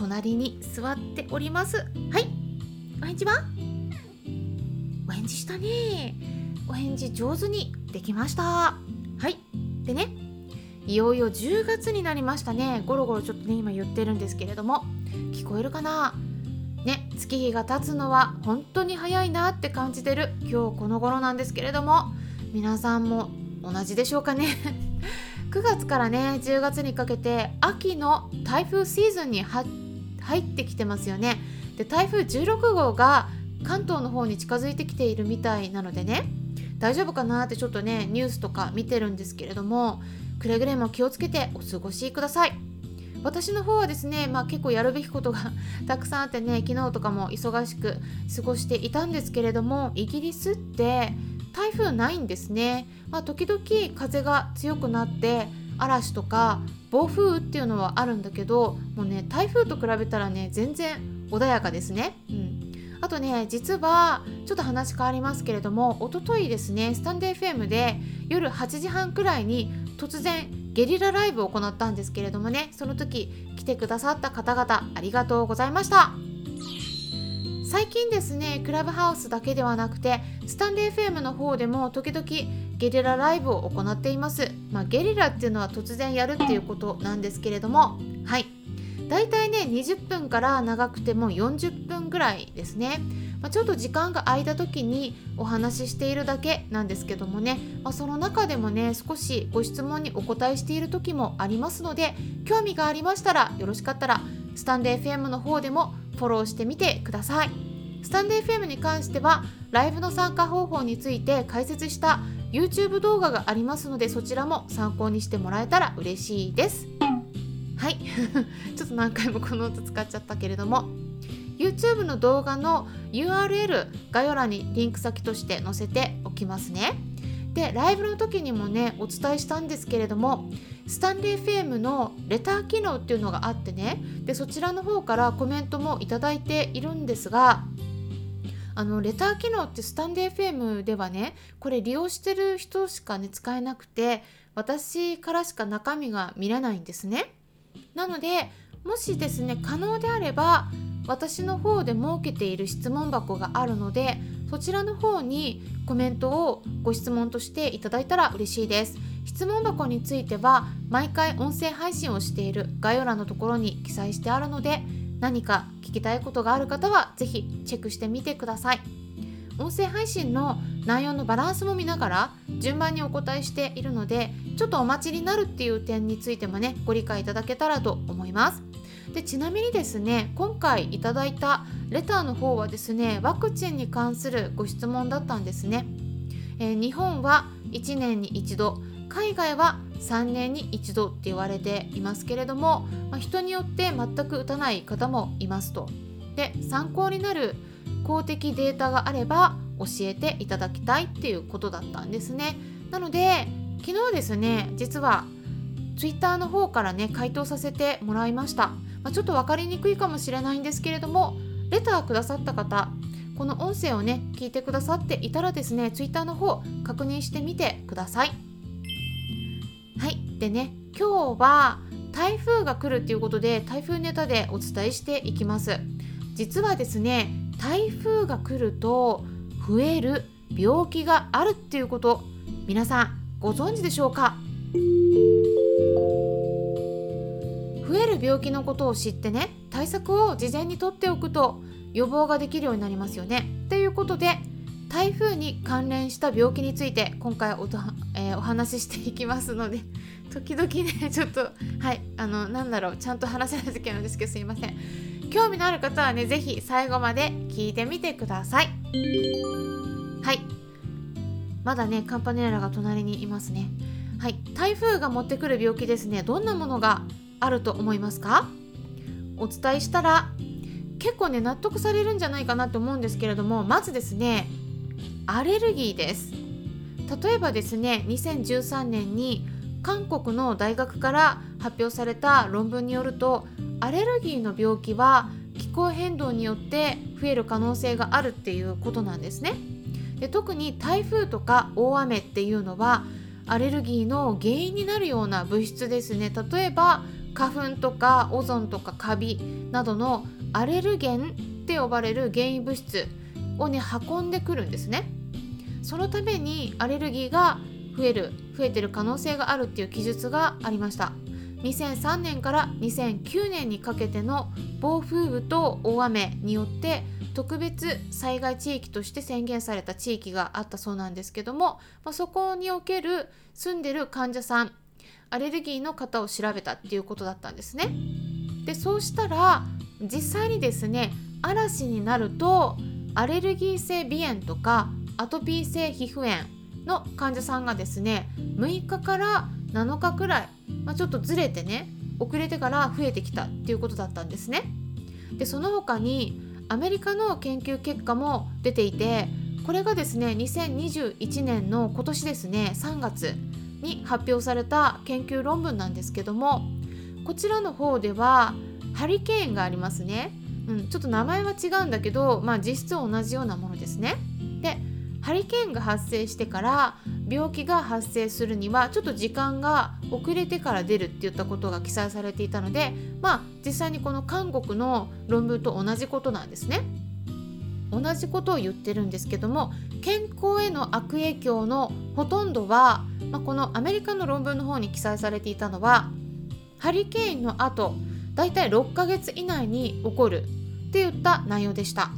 隣に座っております。はい。お返事は。お返事したね。お返事上手にできました。はい。でねいよいよ10月になりましたね。ゴロゴロちょっとね今言ってるんですけれども。聞こえるかな？ね月日が経つのは本当に早いなって感じてる今日この頃なんですけれども。皆さんも同じでしょうかね。9月からね10月にかけて秋の台風シーズンに入入ってきてますよね。で台風16号が関東の方に近づいてきているみたいなのでね大丈夫かなってちょっとねニュースとか見てるんですけれどもくれぐれも気をつけてお過ごしください。私の方はですね、まあ、結構やるべきことが たくさんあってね昨日とかも忙しく過ごしていたんですけれどもイギリスって台風ないんですね、まあ、時々風が強くなって嵐とか暴風雨っていうのはあるんだけどもうね台風と比べたらね全然穏やかですね、うん、あとね実はちょっと話変わりますけれどもおとといですねスタンデー FM で夜8時半くらいに突然ゲリラライブを行ったんですけれどもねその時来てくださった方々ありがとうございました。最近ですねクラブハウスだけではなくてスタンデー FM の方でも時々ゲリラライブを行っています、まあ、ゲリラっていうのは突然やるっていうことなんですけれどもはい。だいたいね20分から長くても40分ぐらいですね、まあ、ちょっと時間が空いた時にお話ししているだけなんですけどもね、まあ、その中でもね少しご質問にお答えしている時もありますので興味がありましたらよろしかったらスタンデー FM の方でもフォローしてみてください。スタンデー FM に関してはライブの参加方法について解説した YouTube 動画がありますのでそちらも参考にしてもらえたら嬉しいです。はい。ちょっと何回もこの音使っちゃったけれども YouTube の動画の URL 概要欄にリンク先として載せておきますね。でライブの時にもねお伝えしたんですけれどもスタンレーフェームのレター機能っていうのがあってね。でそちらの方からコメントもいただいているんですがあのレター機能ってスタンデー FM ではねこれ利用してる人しかね使えなくて私からしか中身が見れないんですね。なのでもしですね可能であれば私の方で設けている質問箱があるのでそちらの方にコメントをご質問としていただいたら嬉しいです質問箱については毎回音声配信をしている概要欄のところに記載してあるので何か聞きたいことがある方は是非チェックしてみてください。音声配信の内容のバランスも見ながら順番にお答えしているのでちょっとお待ちになるっていう点についてもねご理解いただけたらと思います。でちなみにですね今回いただいたレターの方はですねワクチンに関するご質問だったんですね、えー、日本は1年に一度海外は3年に一度って言われていますけれども、まあ、人によって全く打たない方もいますと。で参考になる公的データがあれば教えていただきたいっていうことだったんですね。なので昨日ですね実は Twitter の方からね回答させてもらいました、まあ、ちょっと分かりにくいかもしれないんですけれどもレターくださった方この音声をね聞いてくださっていたらですね Twitter の方確認してみてくださいはい。でね今日は台風が来るっていうことで台風ネタでお伝えしていきます実はですね台風が来ると増える病気があるっていうこと皆さんご存知でしょうか？増える病気のことを知ってね対策を事前にとっておくと予防ができるようになりますよね。ということで台風に関連した病気について今回お,、えー、お話ししていきますので時々ねちょっとはいあのなんだろうちゃんと話せない時あるんですけどすいません。興味のある方はね是非最後まで聞いてみてください。はい。まだねカンパネラが隣にいますね。はい。台風が持ってくる病気ですね。どんなものがあると思いますか？お伝えしたら結構ね納得されるんじゃないかなと思うんですけれどもまずですねアレルギーです。例えばですね2013年に韓国の大学から発表された論文によるとアレルギーの病気は気候変動によって増える可能性があるっていうことなんですね。で特に台風とか大雨っていうのはアレルギーの原因になるような物質ですね例えば花粉とかオゾンとかカビなどのアレルゲンって呼ばれる原因物質をね運んでくるんですねそのためにアレルギーが増える増えてる可能性があるっていう記述がありました2003年から2009年にかけての暴風雨と大雨によって特別災害地域として宣言された地域があったそうなんですけども、まあ、そこにおける住んでる患者さんアレルギーの方を調べたっていうことだったんですね。でそうしたら実際にですね嵐になるとアレルギー性鼻炎とかアトピー性皮膚炎の患者さんがですね6日から7日くらい、まあ、ちょっとずれてね遅れてから増えてきたっていうことだったんですね。でその他にアメリカの研究結果も出ていてこれがですね2021年の今年ですね3月に発表された研究論文なんですけどもこちらの方ではハリケーンがありますね、うん、ちょっと名前は違うんだけど、まあ、実質同じようなものですね。ハリケーンが発生してから病気が発生するにはちょっと時間が遅れてから出るって言ったことが記載されていたのでまあ実際にこの韓国の論文と同じことなんですね。同じことを言ってるんですけども健康への悪影響のほとんどは、まあ、このアメリカの論文の方に記載されていたのはハリケーンの後だいたい6ヶ月以内に起こるって言った内容でした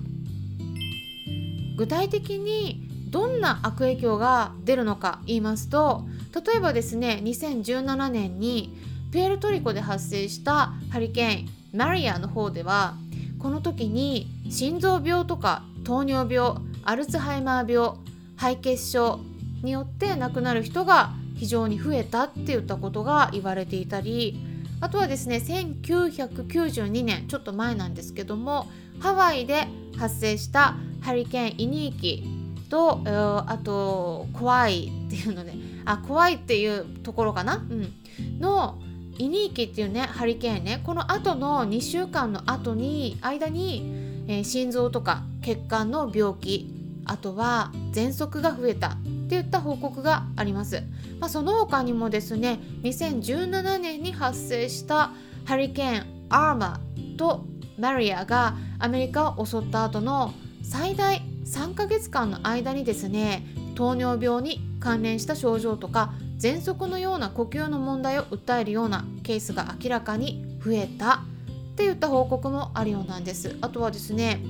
具体的にどんな悪影響が出るのか言いますと例えばですね2017年にプエルトリコで発生したハリケーンマリアの方ではこの時に心臓病とか糖尿病アルツハイマー病肺血症によって亡くなる人が非常に増えたって言ったことが言われていたりあとはですね1992年ちょっと前なんですけどもハワイで発生したハリケーンイニーキとあと怖いっていうのであ怖いっていうところかな、うん、のイニーキっていうねハリケーンね。この後の2週間の後に間に、えー、心臓とか血管の病気あとは喘息が増えたっていった報告があります、まあ、その他にもですね2017年に発生したハリケーンアーマーとマリアがアメリカを襲った後の最大3ヶ月間の間にですね糖尿病に関連した症状とか喘息のような呼吸の問題を訴えるようなケースが明らかに増えたって言った報告もあるようなんです。あとはですね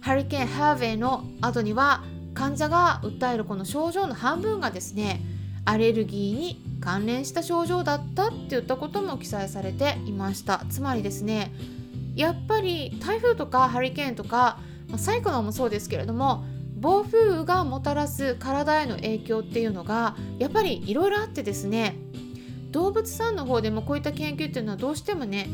ハリケーンハーヴェイの後には患者が訴えるこの症状の半分がですねアレルギーに関連した症状だったって言ったことも記載されていました。つまりですねやっぱり台風とかハリケーンとかサイクロンもそうですけれども暴風雨がもたらす体への影響っていうのがやっぱりいろいろあってですね動物さんの方でもこういった研究っていうのはどうしてもね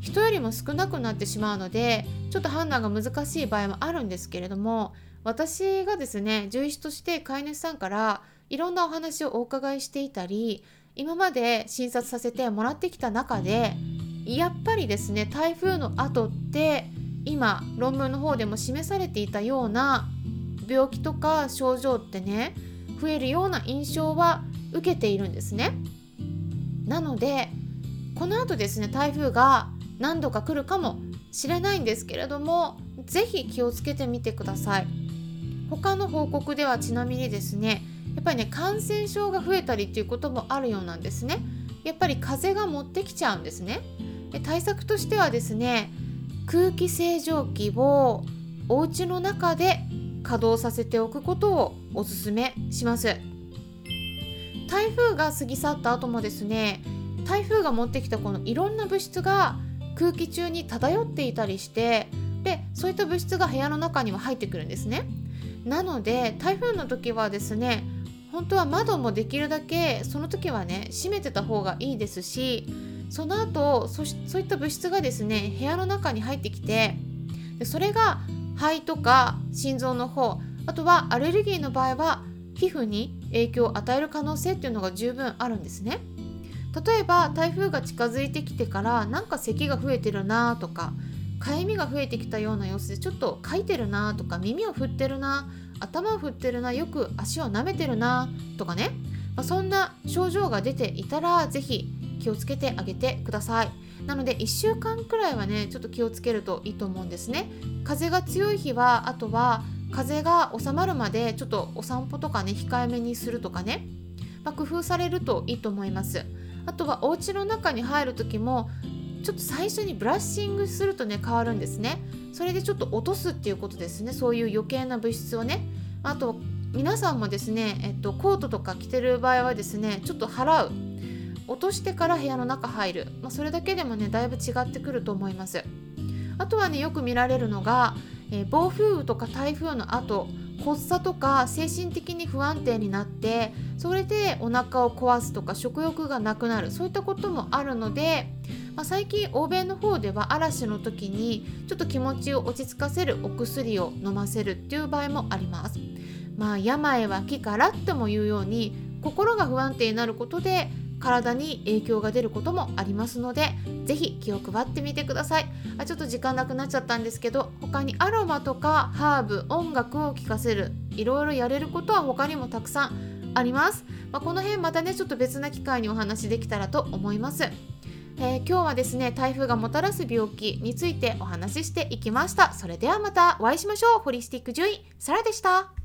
人よりも少なくなってしまうのでちょっと判断が難しい場合もあるんですけれども私がですね獣医師として飼い主さんからいろんなお話をお伺いしていたり今まで診察させてもらってきた中でやっぱりですね台風の後って今論文の方でも示されていたような病気とか症状ってね増えるような印象は受けているんですね。なのでこの後ですね台風が何度か来るかもしれないんですけれども是非気をつけてみてください。他の報告ではちなみにですねやっぱりね感染症が増えたりっていうこともあるようなんですね。やっぱり風が持ってきちゃうんですね。で対策としてはですね空気清浄機をお家の中で稼働させておくことをおすすめします。台風が過ぎ去った後もですね台風が持ってきたこのいろんな物質が空気中に漂っていたりしてでそういった物質が部屋の中には入ってくるんですね。なので台風の時はですね本当は窓もできるだけその時はね閉めてた方がいいですしその後そそういった物質がですね部屋の中に入ってきてでそれが肺とか心臓の方あとはアレルギーの場合は皮膚に影響を与える可能性っていうのが十分あるんですね。例えば台風が近づいてきてからなんか咳が増えてるなとかかゆみが増えてきたような様子でちょっとかいてるなとか耳を振ってるな頭を振ってるなよく足を舐めてるなとかね、まあ、そんな症状が出ていたら是非気をつけてあげてください。なので1週間くらいはねちょっと気をつけるといいと思うんですね。風が強い日はあとは風が収まるまでちょっとお散歩とかね控えめにするとかね、まあ、工夫されるといいと思います。あとはお家の中に入る時もちょっと最初にブラッシングするとね変わるんですね。それでちょっと落とすっていうことですね。そういう余計な物質をね。あと皆さんもですね、えっと、コートとか着てる場合はですねちょっと払う。落としてから部屋の中入る、まあ、それだけでもねだいぶ違ってくると思います。あとはねよく見られるのが、えー、暴風雨とか台風の後発作とか精神的に不安定になってそれでお腹を壊すとか食欲がなくなる。そういったこともあるので、まあ、最近欧米の方では嵐の時にちょっと気持ちを落ち着かせるお薬を飲ませるっていう場合もあります。まあ病は気からっても言うように心が不安定になることで体に影響が出ることもありますので是非気を配ってみてください。あちょっと時間なくなっちゃったんですけど他にアロマとかハーブ音楽を聴かせるいろいろやれることは他にもたくさんあります、まあ、この辺またねちょっと別な機会にお話できたらと思います。えー、今日はですね台風がもたらす病気についてお話ししていきました。それではまたお会いしましょう。ホリスティック獣医サラでした。